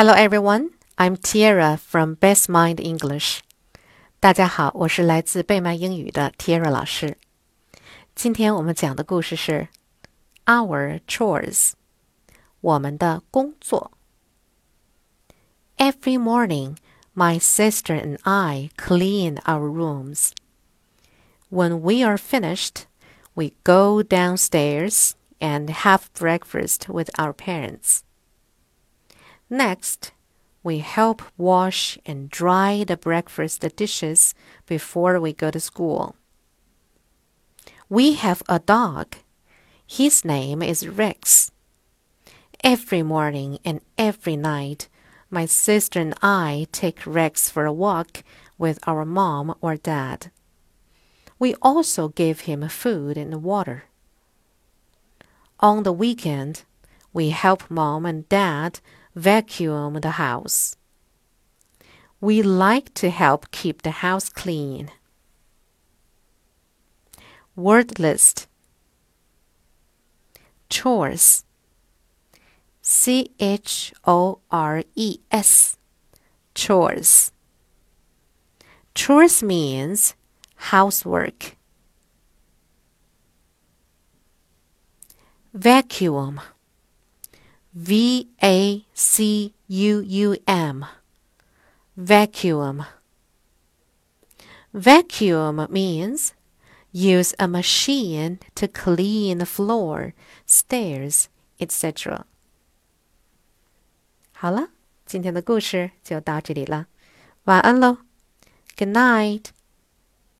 Hello everyone, I'm Tiara from Best Mind English. 大家好，我是来自贝麦英语的 Tiara 老师。今天我们讲的故事是 Our Chores，我们的工作。Every morning, my sister and I clean our rooms. When we are finished, we go downstairs and have breakfast with our parents. Next, we help wash and dry the breakfast dishes before we go to school. We have a dog. His name is Rex. Every morning and every night, my sister and I take Rex for a walk with our mom or dad. We also give him food and water. On the weekend, we help mom and dad vacuum the house. We like to help keep the house clean. Word list Chores C H O R E S Chores Chores means housework. Vacuum V A C U U M. Vacuum. Vacuum means use a machine to clean the floor, stairs, etc. 好了，今天的故事就到这里了，晚安喽，Good night。